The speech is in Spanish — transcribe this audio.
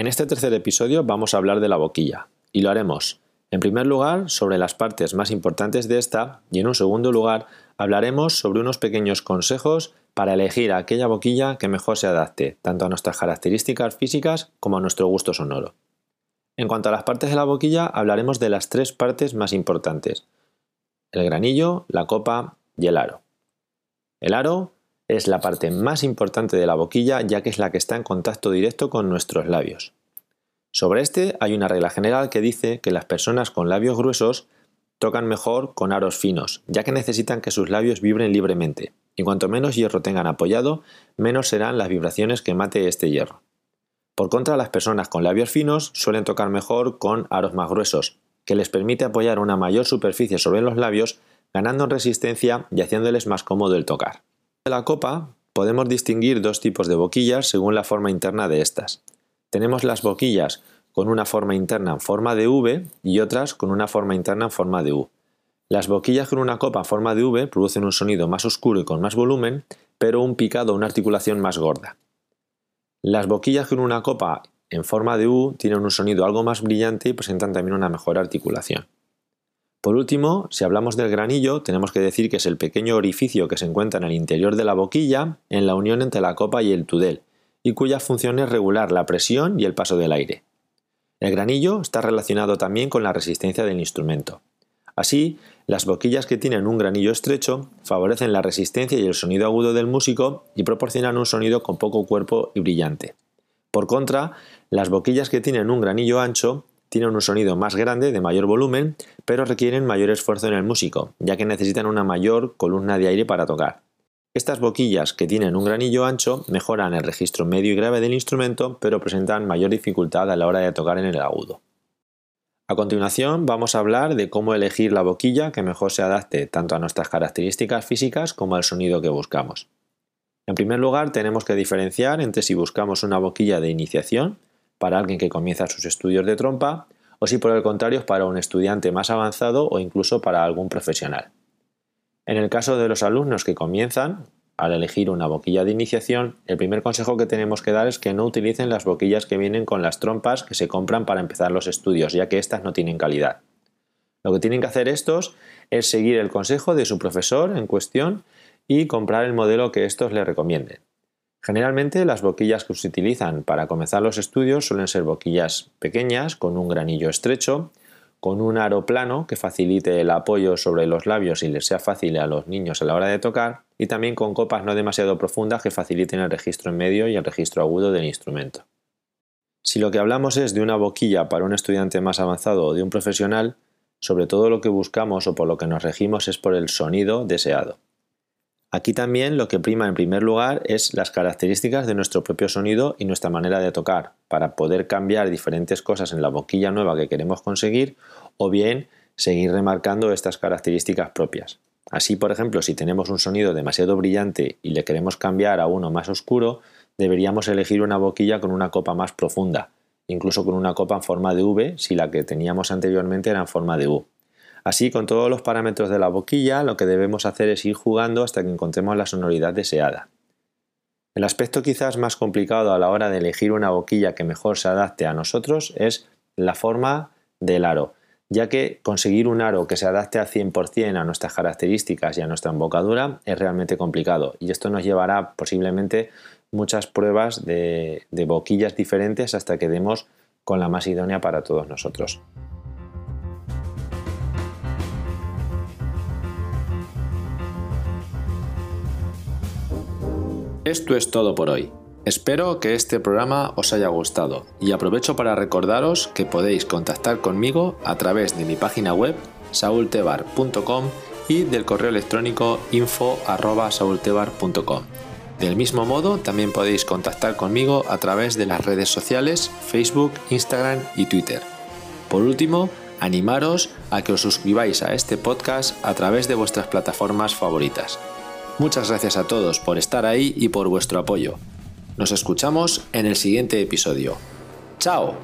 En este tercer episodio vamos a hablar de la boquilla, y lo haremos, en primer lugar, sobre las partes más importantes de esta, y en un segundo lugar, hablaremos sobre unos pequeños consejos para elegir aquella boquilla que mejor se adapte, tanto a nuestras características físicas como a nuestro gusto sonoro. En cuanto a las partes de la boquilla, hablaremos de las tres partes más importantes, el granillo, la copa y el aro. El aro es la parte más importante de la boquilla ya que es la que está en contacto directo con nuestros labios. Sobre este hay una regla general que dice que las personas con labios gruesos tocan mejor con aros finos, ya que necesitan que sus labios vibren libremente, y cuanto menos hierro tengan apoyado, menos serán las vibraciones que mate este hierro. Por contra, las personas con labios finos suelen tocar mejor con aros más gruesos, que les permite apoyar una mayor superficie sobre los labios, ganando en resistencia y haciéndoles más cómodo el tocar. De la copa podemos distinguir dos tipos de boquillas según la forma interna de estas. Tenemos las boquillas con una forma interna en forma de V y otras con una forma interna en forma de U. Las boquillas con una copa en forma de V producen un sonido más oscuro y con más volumen, pero un picado una articulación más gorda. Las boquillas con una copa en forma de U tienen un sonido algo más brillante y presentan también una mejor articulación. Por último, si hablamos del granillo, tenemos que decir que es el pequeño orificio que se encuentra en el interior de la boquilla, en la unión entre la copa y el tudel, y cuya función es regular la presión y el paso del aire. El granillo está relacionado también con la resistencia del instrumento. Así, las boquillas que tienen un granillo estrecho favorecen la resistencia y el sonido agudo del músico y proporcionan un sonido con poco cuerpo y brillante. Por contra, las boquillas que tienen un granillo ancho tienen un sonido más grande, de mayor volumen, pero requieren mayor esfuerzo en el músico, ya que necesitan una mayor columna de aire para tocar. Estas boquillas que tienen un granillo ancho mejoran el registro medio y grave del instrumento, pero presentan mayor dificultad a la hora de tocar en el agudo. A continuación vamos a hablar de cómo elegir la boquilla que mejor se adapte tanto a nuestras características físicas como al sonido que buscamos. En primer lugar tenemos que diferenciar entre si buscamos una boquilla de iniciación para alguien que comienza sus estudios de trompa o si por el contrario es para un estudiante más avanzado o incluso para algún profesional. En el caso de los alumnos que comienzan, al elegir una boquilla de iniciación, el primer consejo que tenemos que dar es que no utilicen las boquillas que vienen con las trompas que se compran para empezar los estudios, ya que éstas no tienen calidad. Lo que tienen que hacer estos es seguir el consejo de su profesor en cuestión y comprar el modelo que estos le recomienden. Generalmente las boquillas que se utilizan para comenzar los estudios suelen ser boquillas pequeñas con un granillo estrecho con un aro plano que facilite el apoyo sobre los labios y les sea fácil a los niños a la hora de tocar, y también con copas no demasiado profundas que faciliten el registro en medio y el registro agudo del instrumento. Si lo que hablamos es de una boquilla para un estudiante más avanzado o de un profesional, sobre todo lo que buscamos o por lo que nos regimos es por el sonido deseado. Aquí también lo que prima en primer lugar es las características de nuestro propio sonido y nuestra manera de tocar, para poder cambiar diferentes cosas en la boquilla nueva que queremos conseguir o bien seguir remarcando estas características propias. Así, por ejemplo, si tenemos un sonido demasiado brillante y le queremos cambiar a uno más oscuro, deberíamos elegir una boquilla con una copa más profunda, incluso con una copa en forma de V si la que teníamos anteriormente era en forma de U. Así, con todos los parámetros de la boquilla, lo que debemos hacer es ir jugando hasta que encontremos la sonoridad deseada. El aspecto quizás más complicado a la hora de elegir una boquilla que mejor se adapte a nosotros es la forma del aro, ya que conseguir un aro que se adapte al 100% a nuestras características y a nuestra embocadura es realmente complicado y esto nos llevará posiblemente muchas pruebas de, de boquillas diferentes hasta que demos con la más idónea para todos nosotros. Esto es todo por hoy. Espero que este programa os haya gustado y aprovecho para recordaros que podéis contactar conmigo a través de mi página web saultebar.com y del correo electrónico info.saultebar.com. Del mismo modo, también podéis contactar conmigo a través de las redes sociales Facebook, Instagram y Twitter. Por último, animaros a que os suscribáis a este podcast a través de vuestras plataformas favoritas. Muchas gracias a todos por estar ahí y por vuestro apoyo. Nos escuchamos en el siguiente episodio. ¡Chao!